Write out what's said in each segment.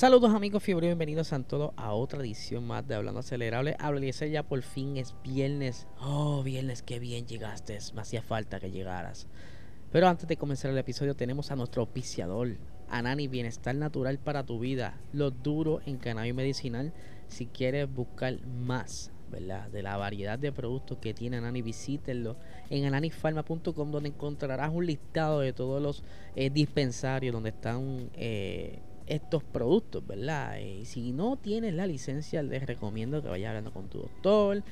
Saludos amigos fiebre, bienvenidos a todos a otra edición más de Hablando Acelerable. Hablo ya por fin es viernes. Oh, viernes, qué bien llegaste. Me hacía falta que llegaras. Pero antes de comenzar el episodio tenemos a nuestro auspiciador, Anani Bienestar Natural para tu vida. Lo duro en cannabis medicinal. Si quieres buscar más, ¿verdad? De la variedad de productos que tiene Anani, visítenlo en ananifarma.com donde encontrarás un listado de todos los eh, dispensarios donde están... Eh, estos productos, ¿verdad? Y si no tienes la licencia, les recomiendo que vayas hablando con tu doctor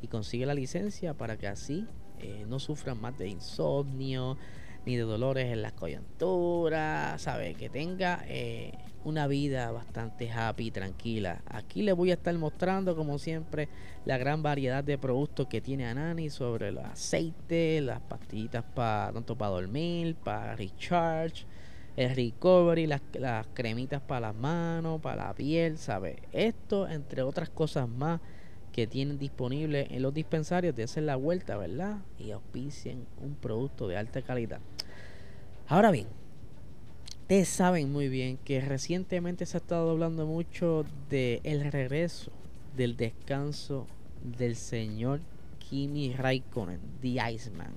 y consigue la licencia para que así eh, no sufran más de insomnio ni de dolores en las coyunturas, ¿sabes? Que tenga eh, una vida bastante happy y tranquila. Aquí les voy a estar mostrando, como siempre, la gran variedad de productos que tiene Anani sobre el aceite, las pastillitas para tanto para dormir, para recharge el recovery, las, cremitas para las manos, para la piel, ¿sabes? Esto, entre otras cosas más que tienen disponible en los dispensarios, de hacer la vuelta, ¿verdad? Y auspicien un producto de alta calidad. Ahora bien, ustedes saben muy bien que recientemente se ha estado hablando mucho de el regreso del descanso del señor Kimi Raikkonen, The Iceman.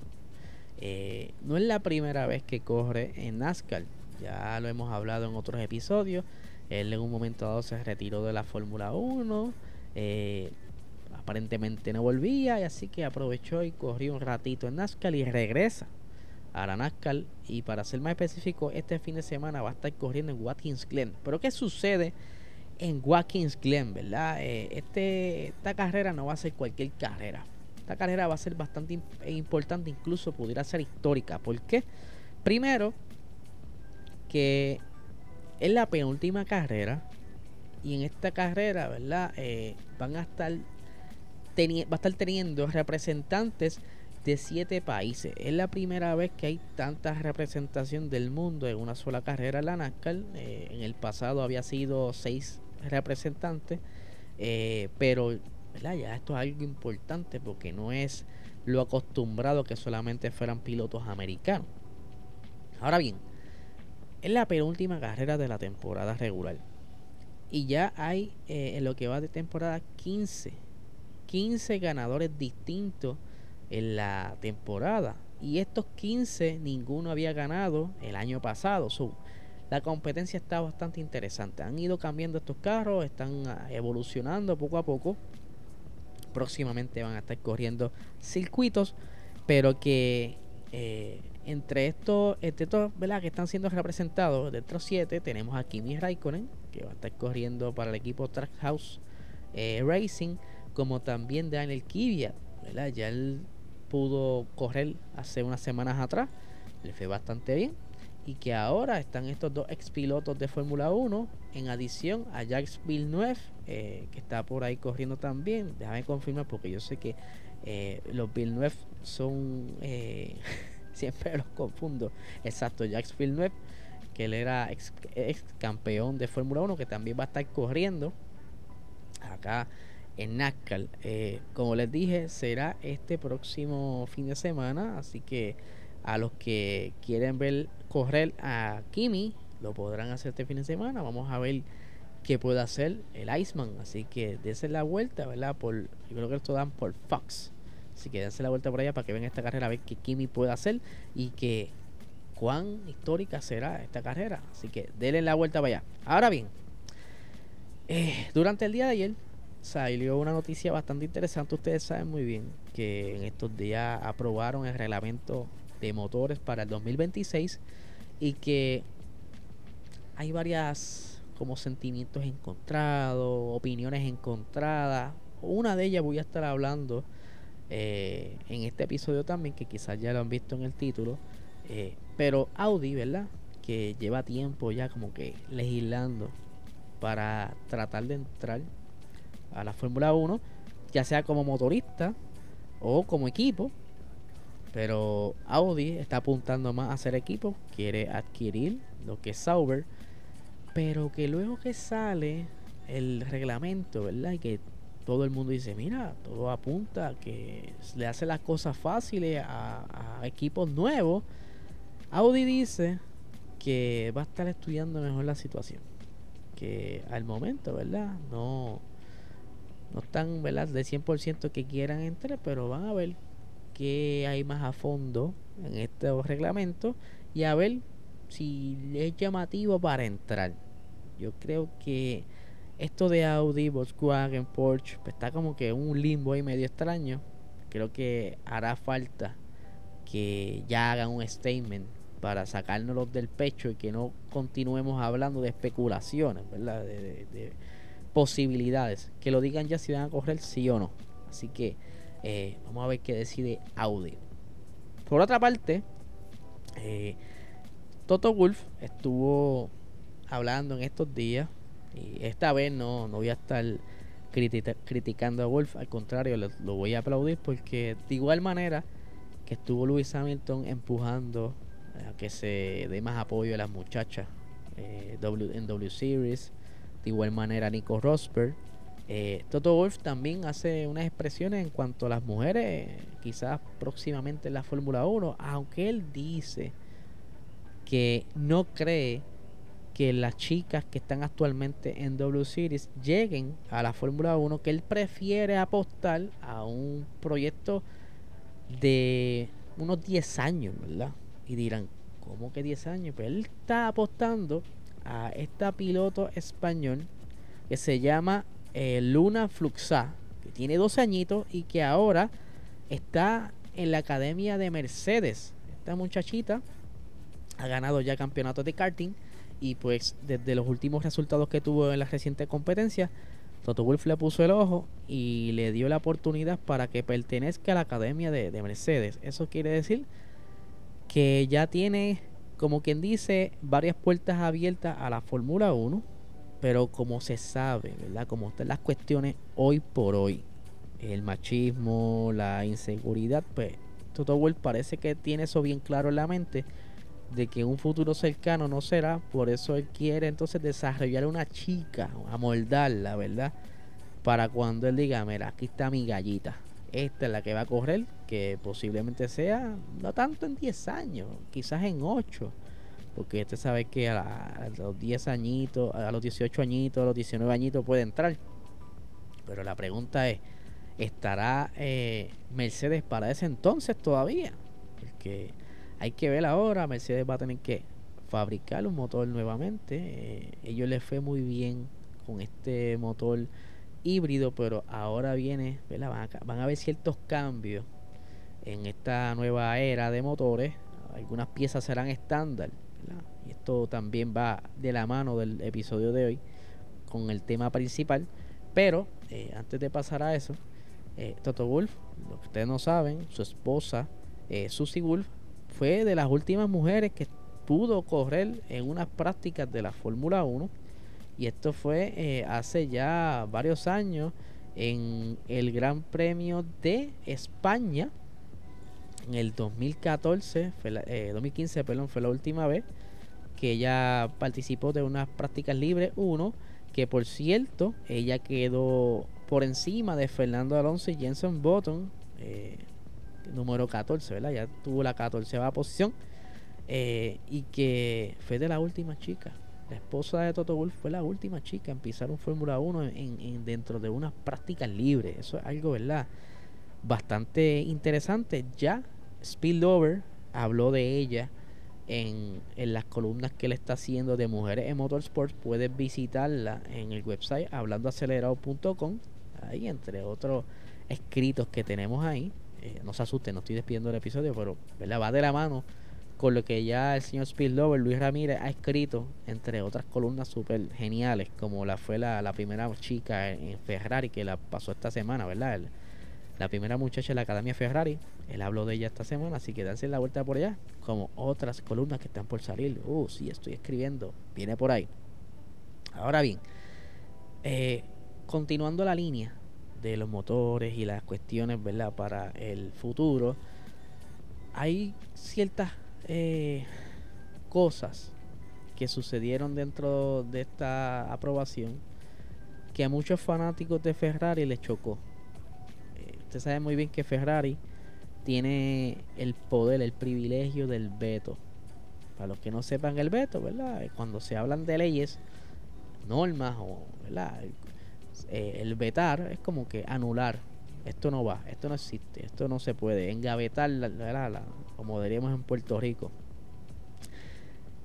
Eh, no es la primera vez que corre en NASCAR. Ya lo hemos hablado en otros episodios. Él en un momento dado se retiró de la Fórmula 1. Eh, aparentemente no volvía y así que aprovechó y corrió un ratito en NASCAR y regresa a la NASCAR y para ser más específico este fin de semana va a estar corriendo en Watkins Glen pero qué sucede en Watkins Glen verdad eh, este esta carrera no va a ser cualquier carrera esta carrera va a ser bastante importante incluso pudiera ser histórica ¿por qué? primero que es la penúltima carrera y en esta carrera, ¿verdad? Eh, van a estar va a estar teniendo representantes de siete países. Es la primera vez que hay tanta representación del mundo en una sola carrera la NASCAR. Eh, en el pasado había sido seis representantes, eh, pero ¿verdad? ya esto es algo importante porque no es lo acostumbrado que solamente fueran pilotos americanos. Ahora bien, es la penúltima carrera de la temporada regular. Y ya hay eh, en lo que va de temporada 15. 15 ganadores distintos en la temporada. Y estos 15 ninguno había ganado el año pasado. la competencia está bastante interesante. Han ido cambiando estos carros, están ah, evolucionando poco a poco. Próximamente van a estar corriendo circuitos, pero que eh, entre estos, entre estos ¿verdad? que están siendo representados, de estos siete, tenemos a Kimi Raikkonen, que va a estar corriendo para el equipo Trackhouse eh, Racing, como también Daniel Kvyat, ¿verdad? Ya él pudo correr hace unas semanas atrás, le fue bastante bien. Y que ahora están estos dos ex pilotos de Fórmula 1, en adición a Jacques Villeneuve, eh, que está por ahí corriendo también. Déjame confirmar porque yo sé que eh, los Villeneuve son siempre los confundo. Exacto, Jacques Villeneuve, que él era ex, campeón de Fórmula 1, que también va a estar corriendo acá en NASCAR. Eh, como les dije, será este próximo fin de semana, así que a los que quieren ver correr a Kimi, lo podrán hacer este fin de semana. Vamos a ver qué puede hacer el Iceman. Así que dése la vuelta, ¿verdad? Por, yo creo que esto dan por Fox. Así que dense la vuelta por allá para que vean esta carrera, a ver qué Kimi puede hacer y que cuán histórica será esta carrera. Así que denle la vuelta para allá. Ahora bien, eh, durante el día de ayer salió una noticia bastante interesante. Ustedes saben muy bien que en estos días aprobaron el reglamento de motores para el 2026 y que hay varias como sentimientos encontrados, opiniones encontradas. Una de ellas voy a estar hablando eh, en este episodio también, que quizás ya lo han visto en el título. Eh, pero Audi, ¿verdad? Que lleva tiempo ya como que legislando para tratar de entrar a la Fórmula 1, ya sea como motorista o como equipo. Pero Audi está apuntando más a ser equipo, quiere adquirir lo que es Sauber, pero que luego que sale el reglamento, ¿verdad? Y que todo el mundo dice, mira, todo apunta que le hace las cosas fáciles a, equipos nuevos. Audi dice que va a estar estudiando mejor la situación. Que al momento, ¿verdad? No, no están, ¿verdad? De 100% que quieran entrar, pero van a ver qué hay más a fondo en estos reglamentos y a ver si es llamativo para entrar. Yo creo que esto de Audi, Volkswagen, Porsche, pues está como que un limbo ahí medio extraño. Creo que hará falta que ya hagan un statement para sacárnoslos del pecho y que no continuemos hablando de especulaciones, ¿verdad? De, posibilidades. Que lo digan ya si van a correr sí o no. Así que eh, vamos a ver qué decide Audi. Por otra parte, eh, Toto Wolf estuvo hablando en estos días y esta vez no, no voy a estar criticando a Wolf, al contrario, lo, voy a aplaudir porque de igual manera que estuvo Lewis Hamilton empujando a que se dé más apoyo a las muchachas eh, en W Series, de igual manera Nico Rosberg. Eh, Toto Wolf también hace unas expresiones en cuanto a las mujeres, quizás próximamente en la Fórmula 1, aunque él dice que no cree que las chicas que están actualmente en W Series lleguen a la Fórmula 1, que él prefiere apostar a un proyecto de unos 10 años, ¿verdad? Y dirán, ¿cómo que 10 años? Pues él está apostando a esta piloto español que se llama eh, Luna Fluxa, que tiene 12 añitos y que ahora está en la academia de Mercedes. Esta muchachita ha ganado ya campeonatos de karting y pues desde los últimos resultados que tuvo en la reciente competencia, Toto Wolf le puso el ojo y le dio la oportunidad para que pertenezca a la academia de, Mercedes. Eso quiere decir que ya tiene, como quien dice, varias puertas abiertas a la Fórmula 1, pero como se sabe, ¿verdad? Como están las cuestiones hoy por hoy, el machismo, la inseguridad, pues Toto Wolf parece que tiene eso bien claro en la mente de que un futuro cercano no será, por eso él quiere entonces desarrollar una chica, amoldarla, ¿verdad? Para cuando él diga, mira, aquí está mi gallita, esta es la que va a correr, que posiblemente sea, no tanto en 10 años, quizás en 8, porque usted sabe que a, los 10 añitos, a los 18 añitos, a los 19 añitos puede entrar. Pero la pregunta es, ¿estará eh, Mercedes para ese entonces todavía? Porque hay que ver ahora, Mercedes va a tener que fabricar un motor nuevamente. Eh, ellos les fue muy bien con este motor híbrido, pero ahora viene, Van, a, van a haber ciertos cambios en esta nueva era de motores. Algunas piezas serán estándar. Y esto también va de la mano del episodio de hoy con el tema principal. Pero eh, antes de pasar a eso, eh, Toto Wolf, lo que ustedes no saben, su esposa eh, Susie Wolf fue de las últimas mujeres que pudo correr en unas prácticas de la Fórmula 1 y esto fue eh, hace ya varios años en el Gran Premio de España. En el 2014 fue 2015 eh, perdón fue la última vez que ella participó de unas prácticas libres 1 que por cierto ella quedó por encima de Fernando Alonso y Jenson Button eh, número 14, ¿verdad? Ya tuvo la 14 posición. Eh, y que fue de la última chica. La esposa de Toto Wolff fue la última chica en pisar un Fórmula 1 en, dentro de unas prácticas libres. Eso es algo, ¿verdad? Bastante interesante. Ya Spillover habló de ella en, en, las columnas que él está haciendo de mujeres en motorsports. Puedes visitarla en el website hablandoacelerado.com. Ahí, entre otros escritos que tenemos ahí. Eh, no se asusten, no estoy despidiendo el episodio, pero ¿verdad? va de la mano con lo que ya el señor Spillover, Luis Ramírez, ha escrito, entre otras columnas súper geniales, como la fue la, primera chica en Ferrari que la pasó esta semana, ¿verdad? la primera muchacha en la Academia Ferrari, él habló de ella esta semana, así que danse la vuelta por allá, como otras columnas que están por salir. Uh, sí, estoy escribiendo, viene por ahí. Ahora bien, Eh, continuando la línea de los motores y las cuestiones, ¿verdad? Para el futuro, hay ciertas eh, cosas que sucedieron dentro de esta aprobación que a muchos fanáticos de Ferrari les chocó. Eh, usted sabe muy bien que Ferrari tiene el poder, el privilegio del veto. Para los que no sepan el veto, ¿verdad? Cuando se hablan de leyes, normas o, ¿verdad? Eh, el vetar es como que anular. Esto no va, esto no existe, esto no se puede. Engavetar, la, como diríamos en Puerto Rico.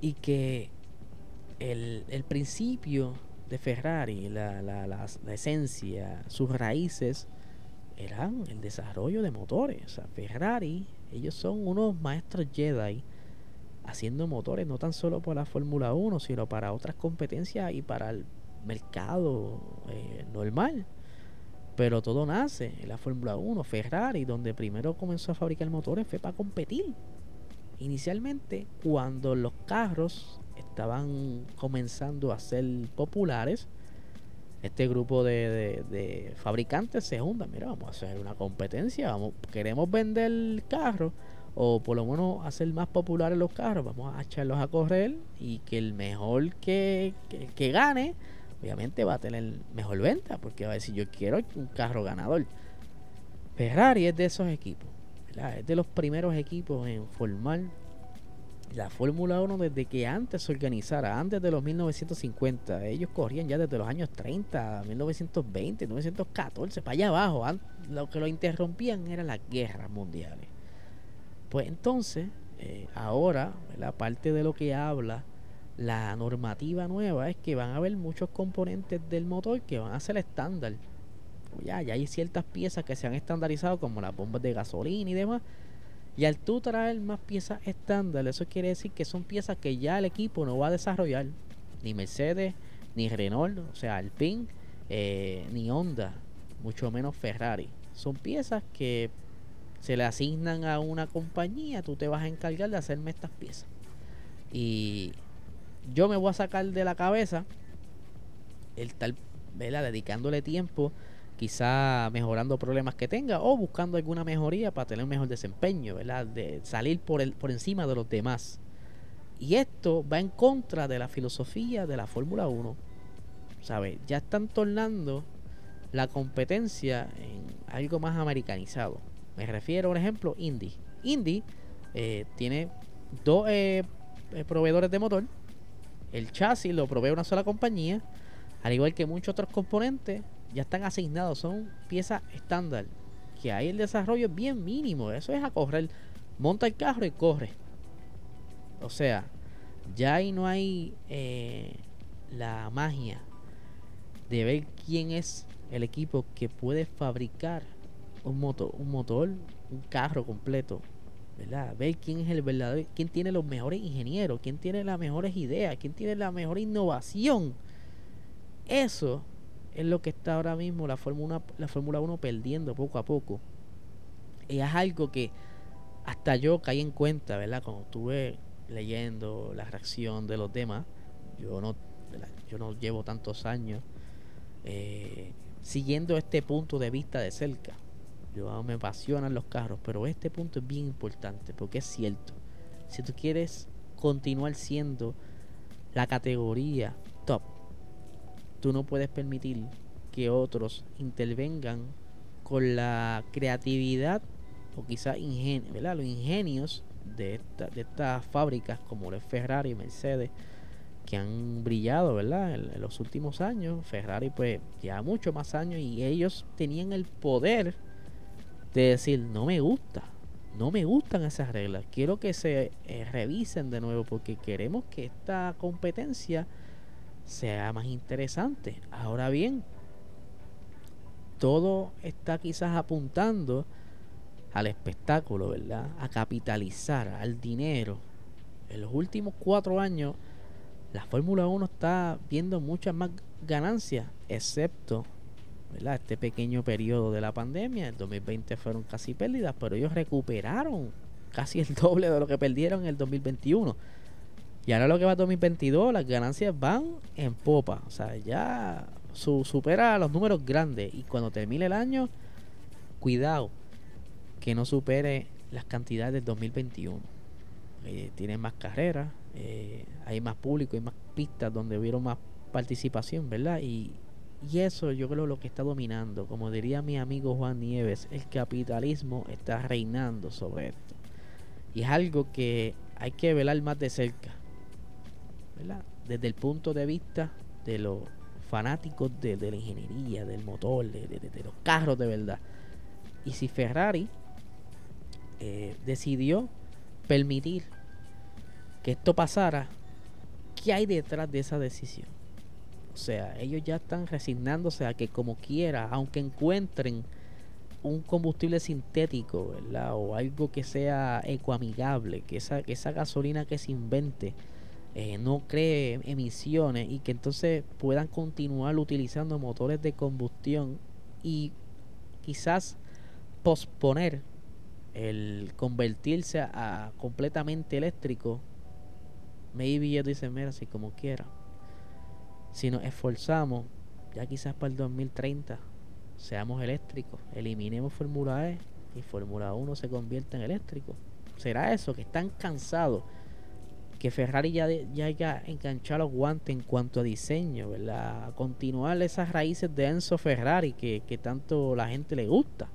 Y que el, el principio de Ferrari, la, esencia, sus raíces, eran el desarrollo de motores. Ferrari, ellos son unos maestros Jedi haciendo motores, no tan solo para la Fórmula 1, sino para otras competencias y para el mercado eh, normal. Pero todo nace en la Fórmula 1, Ferrari, donde primero comenzó a fabricar motores fue para competir. Inicialmente, cuando los carros estaban comenzando a ser populares, este grupo de, fabricantes se juntan, mira, vamos a hacer una competencia, vamos, queremos vender el carro o por lo menos hacer más populares los carros, vamos a echarlos a correr y que el mejor que, gane, obviamente va a tener mejor venta, porque va a decir yo quiero un carro ganador. Ferrari es de esos equipos, es de los primeros equipos en formar la Fórmula 1 desde que antes se organizara, antes de los 1950, ellos corrían ya desde los años 30, 1920, 1914, para allá abajo. Lo que lo interrumpían eran las guerras mundiales. Pues entonces, eh, ahora, la parte de lo que habla la normativa nueva es que van a haber muchos componentes del motor que van a ser estándar. Ya, ya hay ciertas piezas que se han estandarizado, como las bombas de gasolina y demás y al tú traer más piezas estándar, eso quiere decir que son piezas que ya el equipo no va a desarrollar. Ni Mercedes, ni Renault, o sea, Alpine, eh, ni Honda, mucho menos Ferrari. Son piezas que se le asignan a una compañía, tú te vas a encargar de hacerme estas piezas. Y yo me voy a sacar de la cabeza el tal, ¿verdad? Dedicándole tiempo quizá mejorando problemas que tenga o buscando alguna mejoría para tener un mejor desempeño, ¿verdad? De salir por, el, por encima de los demás. Y esto va en contra de la filosofía de la Fórmula 1. ¿Sabes? Ya están tornando la competencia en algo más americanizado. Me refiero, por ejemplo, Indy. Indy eh, tiene dos eh, eh, proveedores de motor. El chasis lo provee una sola compañía. Al igual que muchos otros componentes, ya están asignados, son piezas estándar. Que hay el desarrollo bien mínimo. Eso es a correr. Monta el carro y corre. O sea, ya ahí no hay eh, la magia de ver quién es el equipo que puede fabricar un motor, un motor, un carro completo. ¿Verdad? Ver quién es el verdadero, quién tiene los mejores ingenieros, quién tiene las mejores ideas, quién tiene la mejor innovación. Eso es lo que está ahora mismo la Fórmula, la Fórmula 1 perdiendo poco a poco. Y es algo que hasta yo caí en cuenta, ¿verdad? Cuando estuve leyendo la reacción de los demás, yo no, yo no llevo tantos años eh, siguiendo este punto de vista de cerca. Me apasionan los carros, pero este punto es bien importante porque es cierto. Si tú quieres continuar siendo la categoría top tú no puedes permitir que otros intervengan con la creatividad o quizás ingenio, los ingenios de, de estas fábricas como el Ferrari y Mercedes que han brillado ¿verdad? En, los últimos años. Ferrari pues ya muchos más años y ellos tenían el poder de decir no me gusta, no me gustan esas reglas, quiero que se eh, revisen de nuevo porque queremos que esta competencia sea más interesante. Ahora bien, todo está quizás apuntando al espectáculo, ¿verdad? A capitalizar, al dinero. En los últimos cuatro años, la Fórmula 1 está viendo muchas más ganancias, excepto ¿verdad? este pequeño periodo de la pandemia. En 2020 fueron casi pérdidas, pero ellos recuperaron casi el doble de lo que perdieron en el 2021. Y ahora lo que va a 2022, las ganancias van en popa. O sea, ya supera los números grandes y cuando termine el año, cuidado que no supere las cantidades del 2021. Eh, tiene más carreras, eh, hay más público, hay más pistas donde hubieron más participación, ¿verdad? Y, y eso yo creo lo que está dominando. Como diría mi amigo Juan Nieves, el capitalismo está reinando sobre esto. Y es algo que hay que velar más de cerca. ¿verdad? Desde el punto de vista de los fanáticos de, la ingeniería, del motor, de, los carros de verdad. Y si Ferrari eh, decidió permitir que esto pasara, ¿qué hay detrás de esa decisión? O sea, ellos ya están resignándose a que como quiera, aunque encuentren un combustible sintético, ¿verdad? O algo que sea ecoamigable, que esa, esa gasolina que se invente eh, no cree emisiones y que entonces puedan continuar utilizando motores de combustión y quizás posponer el convertirse a, completamente eléctrico. Maybe ellos dicen, mira, si como quiera si nos esforzamos, ya quizás para el 2030 seamos eléctricos, eliminemos Fórmula E y Fórmula 1 se convierta en eléctrico. ¿Será eso? Que están cansados. Que Ferrari ya, ya haya enganchado los guantes en cuanto a diseño, ¿verdad? continuar esas raíces de Enzo Ferrari que, que tanto la gente le gusta.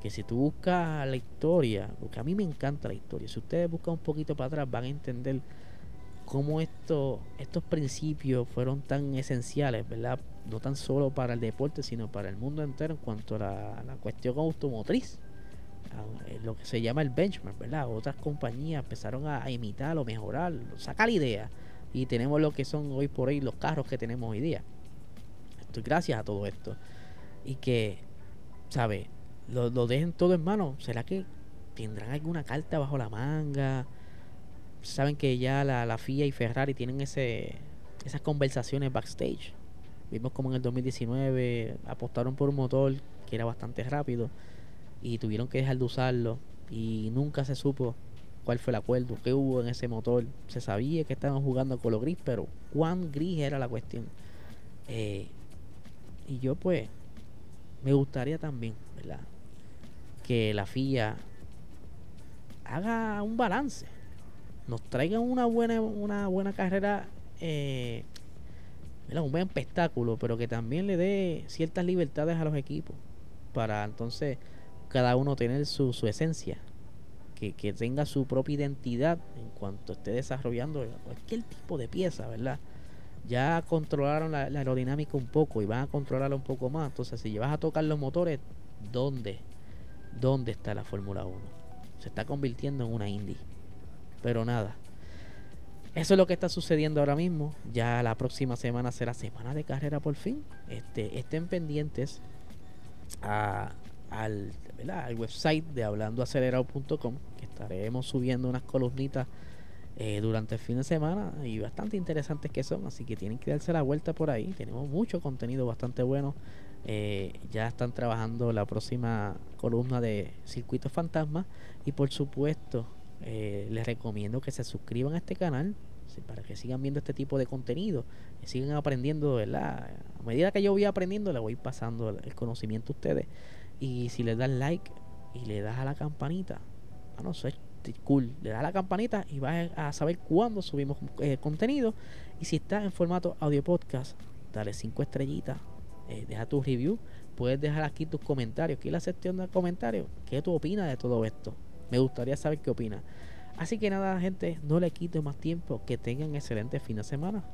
Que si tú buscas la historia, porque a mí me encanta la historia, si ustedes buscan un poquito para atrás van a entender cómo esto, estos principios fueron tan esenciales, ¿verdad? No tan solo para el deporte, sino para el mundo entero en cuanto a la, cuestión automotriz. Lo que se llama el benchmark, ¿verdad? Otras compañías empezaron a, imitarlo, mejorarlo, sacar idea Y tenemos lo que son hoy por hoy los carros que tenemos hoy día. Esto gracias a todo esto. Y que, ¿sabe? Lo, lo dejen todo en mano. ¿Será que tendrán alguna carta bajo la manga? Saben que ya la, la FIA y Ferrari tienen ese, esas conversaciones backstage. Vimos como en el 2019 apostaron por un motor que era bastante rápido y tuvieron que dejar de usarlo y nunca se supo cuál fue el acuerdo, qué hubo en ese motor. Se sabía que estaban jugando a color gris, pero cuán gris era la cuestión. Eh, y yo pues me gustaría también, ¿verdad? Que la FIA haga un balance nos traigan una buena, una buena carrera, eh, un buen espectáculo, pero que también le dé ciertas libertades a los equipos para entonces cada uno tener su, su esencia, que, que, tenga su propia identidad en cuanto esté desarrollando cualquier tipo de pieza, ¿verdad? Ya controlaron la, aerodinámica un poco y van a controlarla un poco más. Entonces, si llevas a tocar los motores, ¿dónde? ¿Dónde está la Fórmula 1? Se está convirtiendo en una Indy. Pero nada. Eso es lo que está sucediendo ahora mismo. Ya la próxima semana será semana de carrera por fin. Este, estén pendientes al, al, website de hablandoacelerado.com que estaremos subiendo unas columnitas eh, durante el fin de semana y bastante interesantes que son. Así que tienen que darse la vuelta por ahí. Tenemos mucho contenido bastante bueno. Eh, ya están trabajando la próxima columna de Circuitos Fantasma y por supuesto eh, les recomiendo que se suscriban a este canal para que sigan viendo este tipo de contenido, y sigan aprendiendo, ¿verdad? A medida que yo voy aprendiendo, le voy pasando el conocimiento a ustedes. Y si les dan like y le das a la campanita, bueno, eso es cool. Le das a la campanita y vas a saber cuándo subimos eh, contenido. Y si está en formato audio podcast, dale cinco estrellitas, eh, deja tu review. Puedes dejar aquí tus comentarios. Aquí la sección de comentarios. ¿Qué tú opinas de todo esto? Me gustaría saber qué opina. Así que nada, gente, no le quito más tiempo. Que tengan excelente fin de semana.